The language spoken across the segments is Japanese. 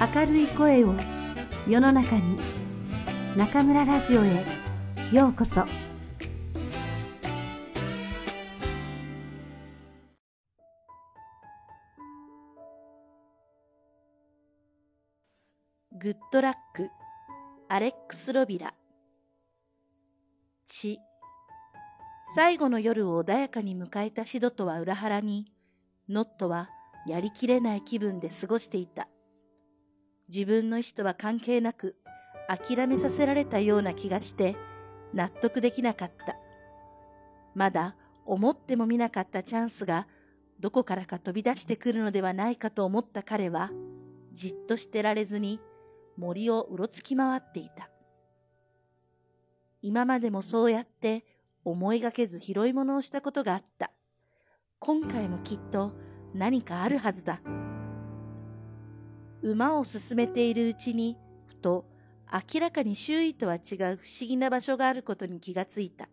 明るい声を世の中に中村ラジオへようこそ。グッドラックアレックス・ロビラ。血最後の夜を穏やかに迎えたシドとは裏腹にノットはやりきれない気分で過ごしていた。自分の意思とは関係なく諦めさせられたような気がして納得できなかった。まだ思ってもみなかったチャンスがどこからか飛び出してくるのではないかと思った彼はじっとしてられずに森をうろつき回っていた。今までもそうやって思いがけず拾い物をしたことがあった。今回もきっと何かあるはずだ。馬を進めているうちに、ふと明らかに周囲とは違う不思議な場所があることに気がついた。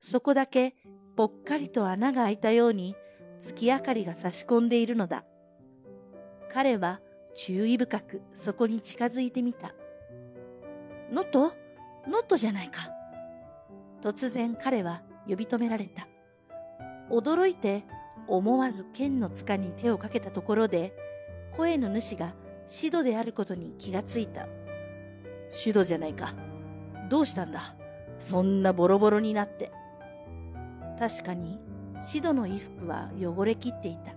そこだけぽっかりと穴が開いたように月明かりが差し込んでいるのだ。彼は注意深くそこに近づいてみた。ノット？ノットじゃないか。突然彼は呼び止められた。驚いて思わず剣の塚に手をかけたところで、声の主がシドであることに気がついた。シドじゃないか。どうしたんだ？そんなボロボロになって。確かに、シドの衣服は汚れきっていた。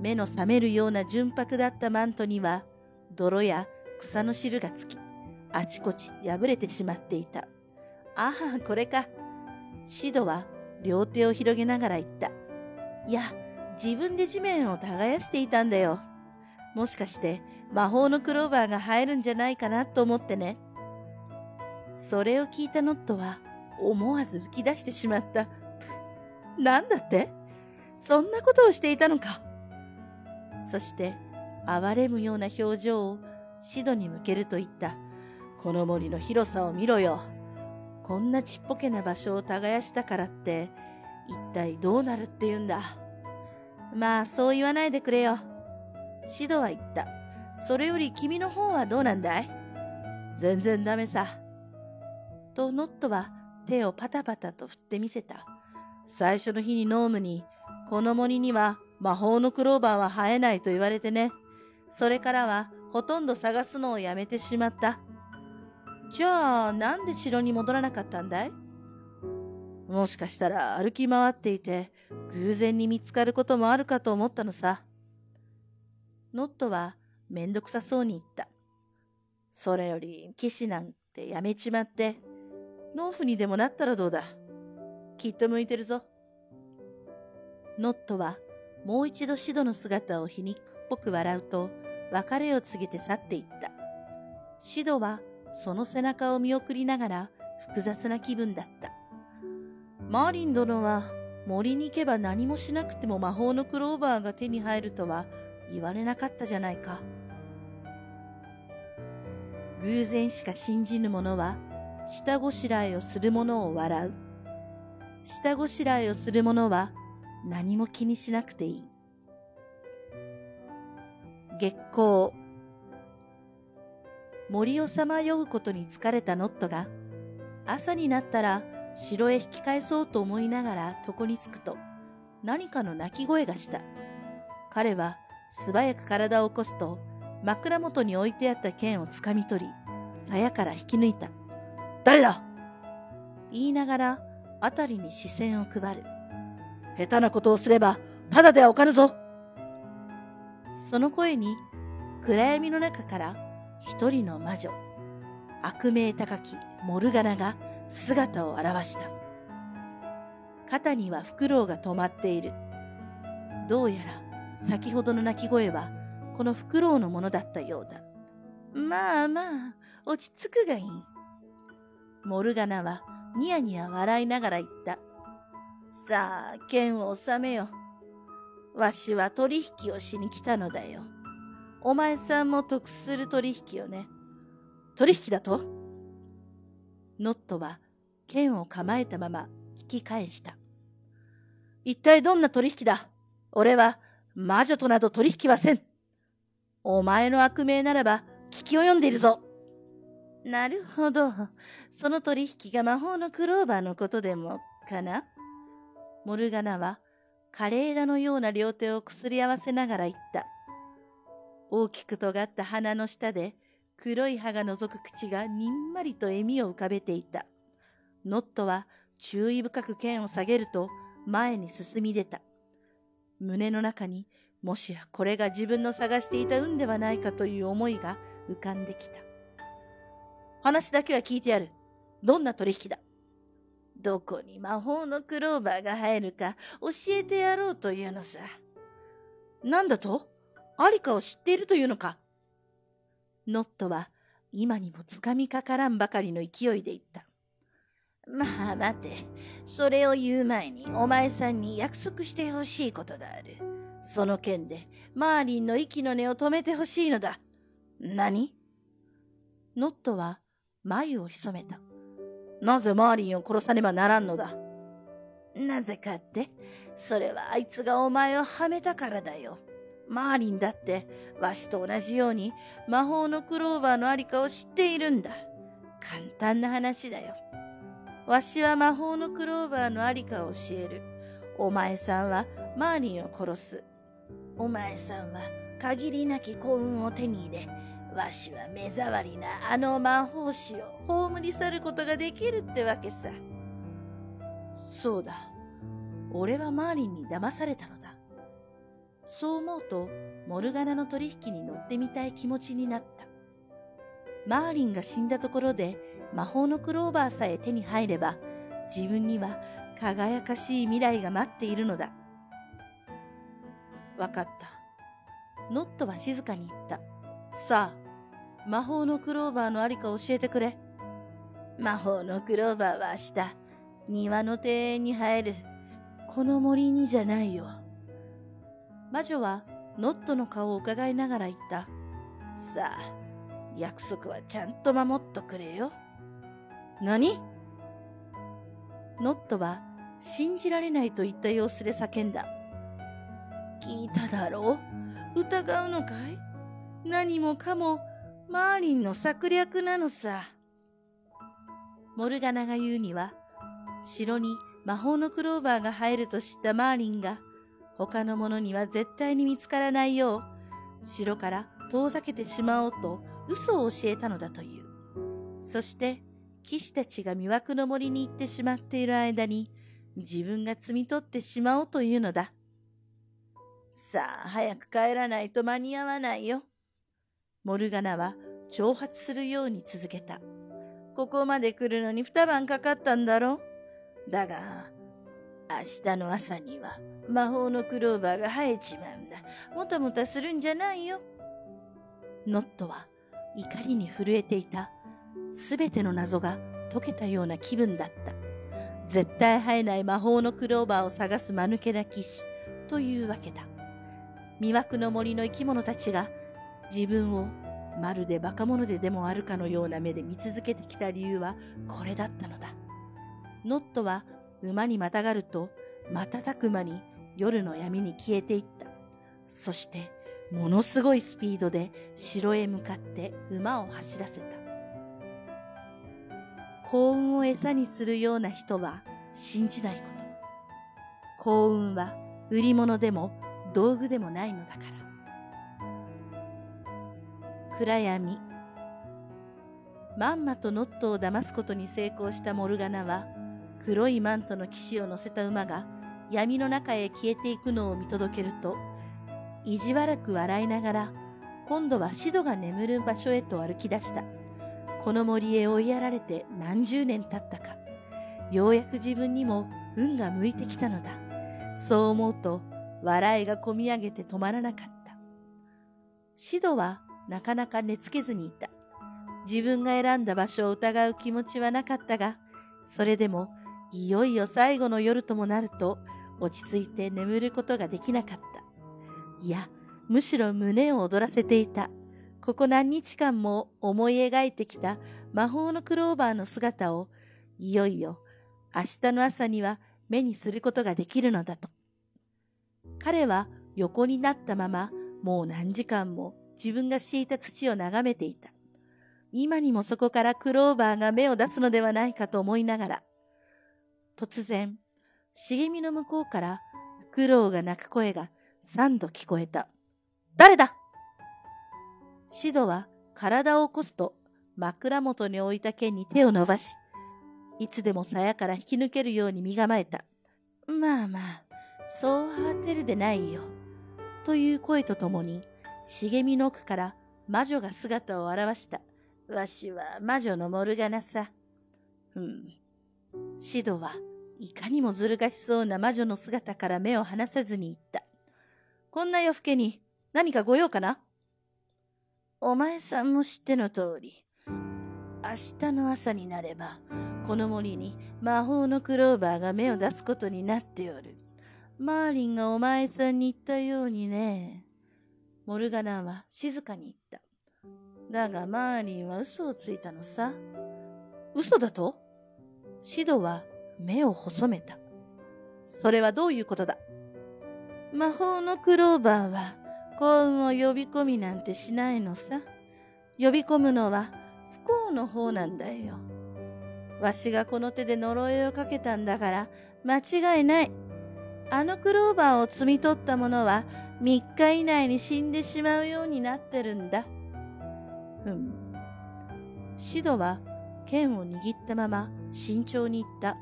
目の覚めるような純白だったマントには、泥や草の汁がつき、あちこち破れてしまっていた。ああ、これか。シドは両手を広げながら言った。いや、自分で地面を耕していたんだよ。もしかして魔法のクローバーが生えるんじゃないかなと思ってね。それを聞いたノットは思わず吹き出してしまった。なんだって？そんなことをしていたのか。そして哀れむような表情をシドに向けると言った。この森の広さを見ろよ。こんなちっぽけな場所を耕したからって、一体どうなるって言うんだ。まあ、そう言わないでくれよ。シドは言った。それより君の方はどうなんだい？全然ダメさ。とノットは手をパタパタと振ってみせた。最初の日にノームに、この森には魔法のクローバーは生えないと言われてね。それからはほとんど探すのをやめてしまった。じゃあ、なんで城に戻らなかったんだい？もしかしたら歩き回っていて、偶然に見つかることもあるかと思ったのさ。ノットはめんどくさそうに言った。それより騎士なんてやめちまって、農夫にでもなったらどうだ？きっと向いてるぞ。ノットはもう一度シドの姿を皮肉っぽく笑うと、別れを告げて去っていった。シドはその背中を見送りながら複雑な気分だった。マーリン殿は森に行けば何もしなくても魔法のクローバーが手に入るとは言われなかったじゃないか。偶然しか信じぬ者は、下ごしらえをする者を笑う。下ごしらえをする者は何も気にしなくていい。月光。森をさまようことに疲れたノットが、朝になったら城へ引き返そうと思いながら床に着くと、何かの鳴き声がした。彼は素早く体を起こすと、枕元に置いてあった剣をつかみ取り、鞘から引き抜いた。誰だ？言いながら、あたりに視線を配る。下手なことをすれば、ただではおかぬぞその声に、暗闇の中から一人の魔女、悪名高きモルガナが姿を現した。肩にはフクロウが止まっている。どうやら先ほどの鳴き声はこのフクロウのものだったようだ。まあまあ、落ち着くがいい。モルガナはニヤニヤ笑いながら言った。さあ、剣を収めよ。わしは取引をしに来たのだよ。お前さんも得する取引をね。取引だと？ノットは剣を構えたまま引き返した。一体どんな取引だ？俺は魔女となど取引はせん。お前の悪名ならば聞き及んでいるぞ。なるほど。その取引が魔法のクローバーのことでも、かな？モルガナは枯れ枝のような両手をくすり合わせながら言った。大きく尖った鼻の下で黒い歯が覗く口がにんまりと笑みを浮かべていた。ノットは注意深く剣を下げると前に進み出た。胸の中にもしやこれが自分の探していた運ではないかという思いが浮かんできた。話だけは聞いてやる。どんな取引だ？どこに魔法のクローバーが入るか教えてやろうというのさ。なんだと？ありかを知っているというのかノットは今にもつかみかからんばかりの勢いで言った。まあ待て。それを言う前にお前さんに約束してほしいことがある。その件でマーリンの息の根を止めてほしいのだ。何？ノットは眉を潜めた。なぜマーリンを殺さねばならんのだ？なぜかって、それはあいつがお前をはめたからだよ。マーリンだってわしと同じように魔法のクローバーのありかを知っているんだ。簡単な話だよ。わしは魔法のクローバーのありかを教える。お前さんはマーリンを殺す。お前さんは限りなき幸運を手に入れ、わしは目障りなあの魔法師を葬り去ることができるってわけさ。そうだ。俺はマーリンに騙されたのだ。そう思うと、モルガナの取引に乗ってみたい気持ちになった。マーリンが死んだところで魔法のクローバーさえ手に入れば、自分には輝かしい未来が待っているのだ。わかった。ノットは静かに言った。さあ、魔法のクローバーのありか教えてくれ。魔法のクローバーは明日、庭の庭園に入る。この森にじゃないよ。魔女はノットの顔を伺いながら言った。さあ、約束はちゃんと守っとくれよ。何？ノットは信じられないといった様子で叫んだ。聞いただろう？疑うのかい？何もかもマーリンの策略なのさ。モルガナが言うには、城に魔法のクローバーが入ると知ったマーリンが他の者には絶対に見つからないよう、城から遠ざけてしまおうと嘘を教えたのだという。そして、騎士たちが魅惑の森に行ってしまっている間に、自分が摘み取ってしまおうというのだ。さあ、早く帰らないと間に合わないよ。モルガナは挑発するように続けた。ここまで来るのに二晩かかったんだろだが、明日の朝には魔法のクローバーが生えちまうんだ。もたもたするんじゃないよ。ノットは怒りに震えていた。すべての謎が解けたような気分だった。絶対生えない魔法のクローバーを探す間抜けな騎士というわけだ。魅惑の森の生き物たちが自分をまるで馬鹿者ででもあるかのような目で見続けてきた理由はこれだったのだ。ノットは馬にまたがると瞬く間に夜の闇に消えていった。そして、ものすごいスピードで城へ向かって馬を走らせた。幸運を餌にするような人は信じないこと。幸運は売り物でも道具でもないのだから。暗闇。まんまとノットを騙すことに成功したモルガナは、黒いマントの騎士を乗せた馬が闇の中へ消えていくのを見届けると、意地悪く笑いながら、今度はシドが眠る場所へと歩き出した。この森へ追いやられて何十年経ったか。ようやく自分にも運が向いてきたのだ。そう思うと、笑いがこみ上げて止まらなかった。シドはなかなか寝つけずにいた。自分が選んだ場所を疑う気持ちはなかったが、それでも、いよいよ最後の夜ともなると、落ち着いて眠ることができなかった。いや、むしろ胸を躍らせていた。ここ何日間も思い描いてきた魔法のクローバーの姿を、いよいよ明日の朝には目にすることができるのだと。彼は横になったまま、もう何時間も自分が敷いた土を眺めていた。今にもそこからクローバーが芽を出すのではないかと思いながら、突然、茂みの向こうからフクロウが鳴く声が三度聞こえた。誰だ？シドは体を起こすと枕元に置いた剣に手を伸ばし、いつでも鞘から引き抜けるように身構えた。まあまあ、そう慌てるでないよ。という声とともに、茂みの奥から魔女が姿を現した。わしは魔女のモルガナさ。うん。シドはいかにもずる賢そうな魔女の姿から目を離さずに言った。こんな夜更けに何かご用かな？お前さんも知っての通り、明日の朝になれば、この森に魔法のクローバーが芽を出すことになっておる。マーリンがお前さんに言ったようにね。モルガナは静かに言った。だがマーリンは嘘をついたのさ。嘘だと？シドは目を細めた。それはどういうことだ？魔法のクローバーは幸運を呼び込みなんてしないのさ。呼び込むのは不幸の方なんだよ。わしがこの手で呪いをかけたんだから間違いない。あのクローバーを摘み取った者は3日以内に死んでしまうようになってるんだ。うん。シドは剣を握ったまま慎重に言った。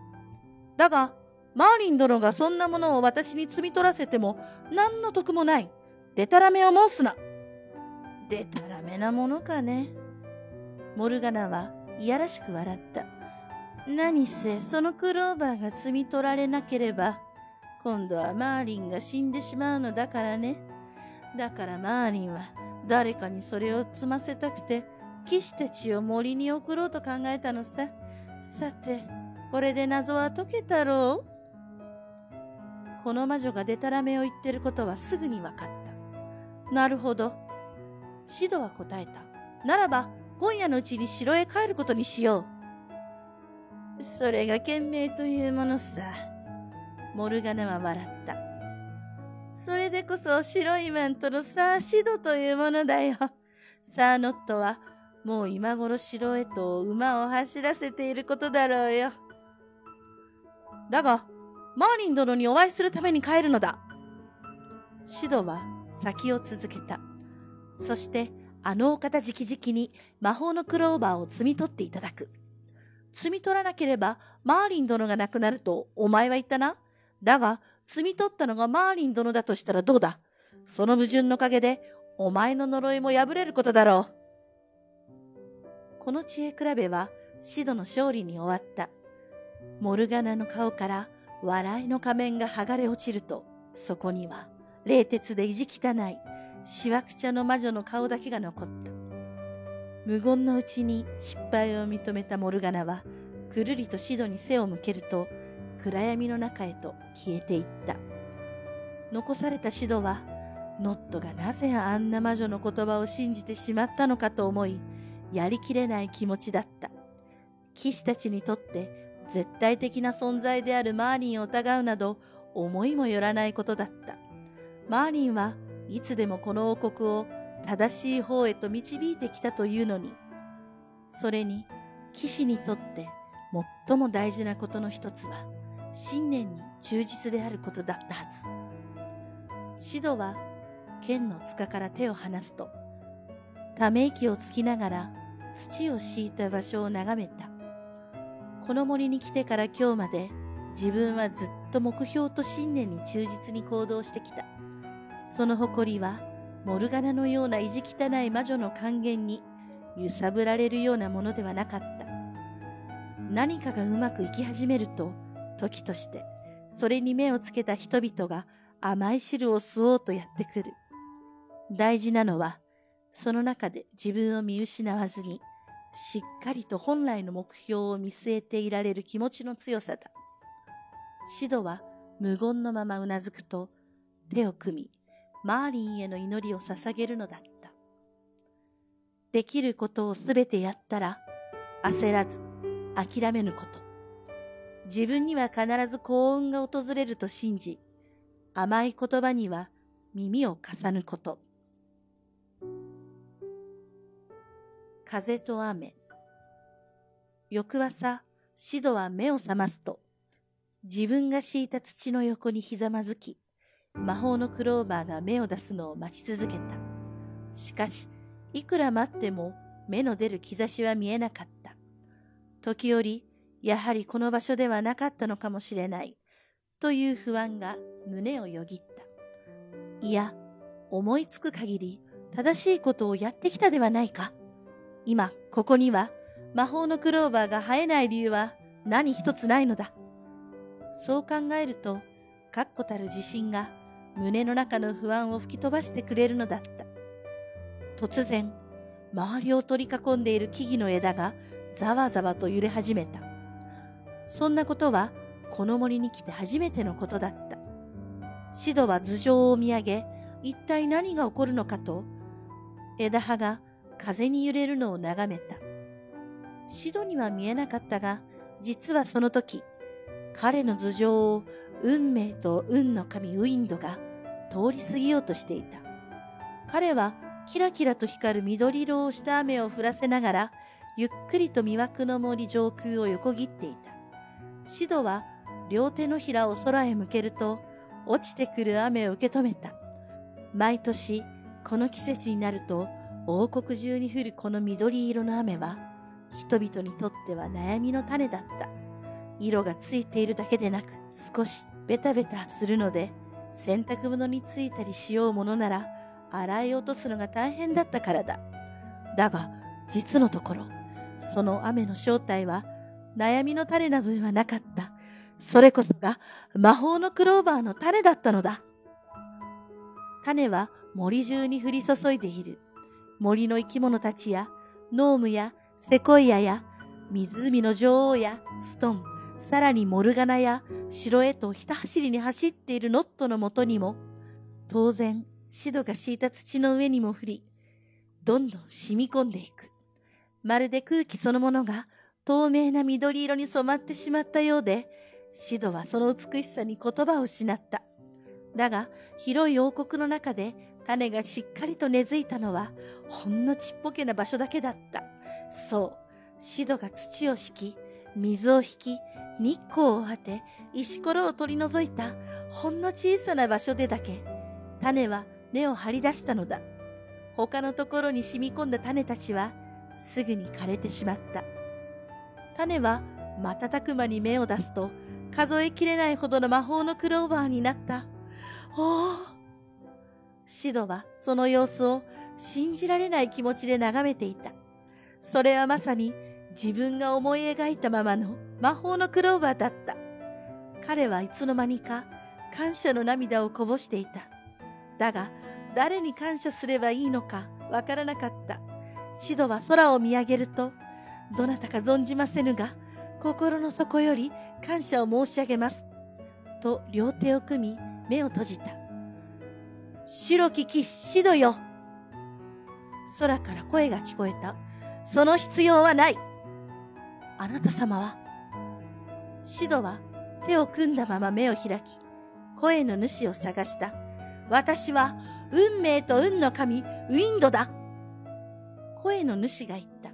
だが、マーリン殿がそんなものを私に摘み取らせても何の得もない。でたらめを申すな。でたらめなものかね。モルガナはいやらしく笑った。何せそのクローバーが摘み取られなければ、今度はマーリンが死んでしまうのだからね。だからマーリンは誰かにそれを積ませたくて、騎士たちを森に送ろうと考えたのさ。さて、これで謎は解けたろう？この魔女がデタラメを言ってることはすぐに分かった。なるほど。シドは答えた。ならば、今夜のうちに城へ帰ることにしよう。それが賢明というものさ。モルガナは笑った。それでこそ白いマントのサーシドというものだよ。サーノットはもう今頃城へと馬を走らせていることだろうよ。だが、マーリン殿にお会いするために帰るのだ。シドは先を続けた。そして、あのお方直々に魔法のクローバーを摘み取っていただく。摘み取らなければ、マーリン殿が亡くなると、お前は言ったな？だが、摘み取ったのがマーリン殿だとしたらどうだ？その矛盾の陰で、お前の呪いも破れることだろう。この知恵比べは、シドの勝利に終わった。モルガナの顔から笑いの仮面が剥がれ落ちると、そこには、冷徹で意地汚い、しわくちゃの魔女の顔だけが残った。無言のうちに失敗を認めたモルガナは、くるりとシドに背を向けると、暗闇の中へと消えていった。残されたシドは、ノットがなぜあんな魔女の言葉を信じてしまったのかと思い、やりきれない気持ちだった。騎士たちにとって絶対的な存在であるマーリンを疑うなど思いもよらないことだった。マーリンはいつでもこの王国を正しい方へと導いてきたというのに、それに騎士にとって最も大事なことの一つは信念に忠実であることだったはず。シドは剣の塚から手を離すと、ため息をつきながら土を敷いた場所を眺めた。この森に来てから今日まで自分はずっと目標と信念に忠実に行動してきた。その誇りはモルガナのような意地汚い魔女の還元に揺さぶられるようなものではなかった。何かがうまくいき始めると、時として、それに目をつけた人々が甘い汁を吸おうとやってくる。大事なのは、その中で自分を見失わずに、しっかりと本来の目標を見据えていられる気持ちの強さだ。シドは無言のままうなずくと、手を組み、マーリンへの祈りを捧げるのだった。できることをすべてやったら、焦らず、諦めぬこと。自分には必ず幸運が訪れると信じ、甘い言葉には耳を重ぬこと。風と雨。翌朝、シドは目を覚ますと、自分が敷いた土の横にひざまずき、魔法のクローバーが芽を出すのを待ち続けた。しかし、いくら待っても芽の出る兆しは見えなかった。時折、やはりこの場所ではなかったのかもしれない、という不安が胸をよぎった。いや、思いつく限り正しいことをやってきたではないか。今、ここには魔法のクローバーが生えない理由は何一つないのだ。そう考えると、確固たる自信が胸の中の不安を吹き飛ばしてくれるのだった。突然、周りを取り囲んでいる木々の枝がざわざわと揺れ始めた。そんなことはこの森に来て初めてのことだった。シドは頭上を見上げ、一体何が起こるのかと、枝葉が風に揺れるのを眺めた。シドには見えなかったが、実はその時、彼の頭上を運命と運の神ウィンドが通り過ぎようとしていた。彼はキラキラと光る緑色をした雨を降らせながら、ゆっくりと魅惑の森上空を横切っていた。シドは両手のひらを空へ向けると、落ちてくる雨を受け止めた。毎年、この季節になると、王国中に降るこの緑色の雨は、人々にとっては悩みの種だった。色がついているだけでなく、少しベタベタするので、洗濯物についたりしようものなら、洗い落とすのが大変だったからだ。だが、実のところ、その雨の正体は、悩みの種などではなかった。それこそが魔法のクローバーの種だったのだ。種は森中に降り注いでいる。森の生き物たちや、ノームやセコイアや、湖の女王やストン、さらにモルガナや城へとひた走りに走っているノットのもとにも、当然、シドが敷いた土の上にも降り、どんどん染み込んでいく。まるで空気そのものが透明な緑色に染まってしまったようで、シドはその美しさに言葉を失った。だが、広い王国の中で種がしっかりと根付いたのは、ほんのちっぽけな場所だけだった。そう、シドが土を敷き、水を引き、日光を当て、石ころを取り除いた、ほんの小さな場所でだけ、種は根を張り出したのだ。他のところに染み込んだ種たちは、すぐに枯れてしまった。種は瞬く間に芽を出すと、数えきれないほどの魔法のクローバーになった。おおシドはその様子を信じられない気持ちで眺めていた。それはまさに自分が思い描いたままの魔法のクローバーだった。彼はいつの間にか感謝の涙をこぼしていた。だが、誰に感謝すればいいのかわからなかった。シドは空を見上げると、どなたか存じませぬが、心の底より感謝を申し上げます。と両手を組み、目を閉じた。白き騎士シドよ。空から声が聞こえた。その必要はない。あなた様は？シドは手を組んだまま目を開き、声の主を探した。私は運命と運の神、ウィンドだ。声の主が言った。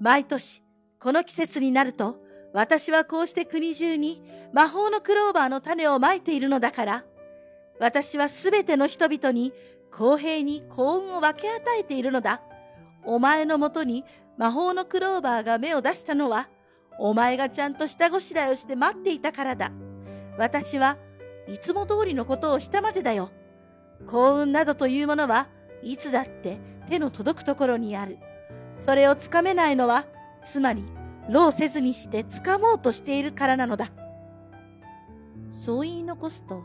毎年、この季節になると、私はこうして国中に魔法のクローバーの種をまいているのだから、私はすべての人々に公平に幸運を分け与えているのだ。お前のもとに魔法のクローバーが芽を出したのは、お前がちゃんと下ごしらえをして待っていたからだ。私はいつも通りのことをしたまでだよ。幸運などというものはいつだって手の届くところにある。それをつかめないのは、つまり、労せずにしてつかもうとしているからなのだ。そう言い残すと、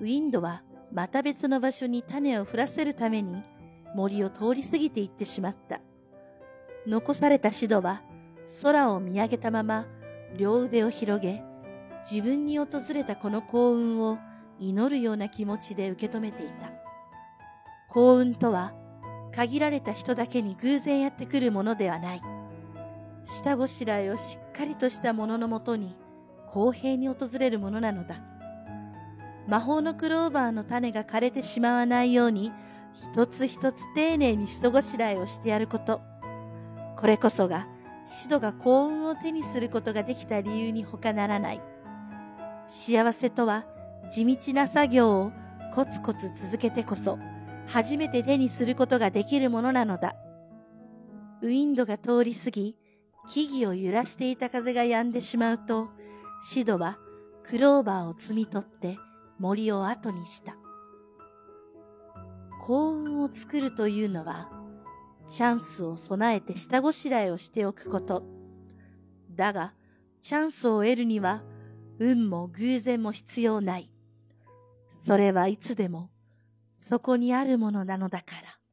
ウィンドはまた別の場所に種を降らせるために森を通り過ぎていってしまった。残されたシドは空を見上げたまま両腕を広げ、自分に訪れたこの幸運を祈るような気持ちで受け止めていた。幸運とは限られた人だけに偶然やってくるものではない。下ごしらえをしっかりとしたもののもとに公平に訪れるものなのだ。魔法のクローバーの種が枯れてしまわないように、一つ一つ丁寧に下ごしらえをしてやること。これこそが、シドが幸運を手にすることができた理由に他ならない。幸せとは、地道な作業をコツコツ続けてこそ、初めて手にすることができるものなのだ。ウィンドが通り過ぎ、木々を揺らしていた風が止んでしまうと、シドはクローバーを摘み取って森を後にした。幸運を作るというのは、チャンスを備えて下ごしらえをしておくこと。だが、チャンスを得るには、運も偶然も必要ない。それはいつでも、そこにあるものなのだから。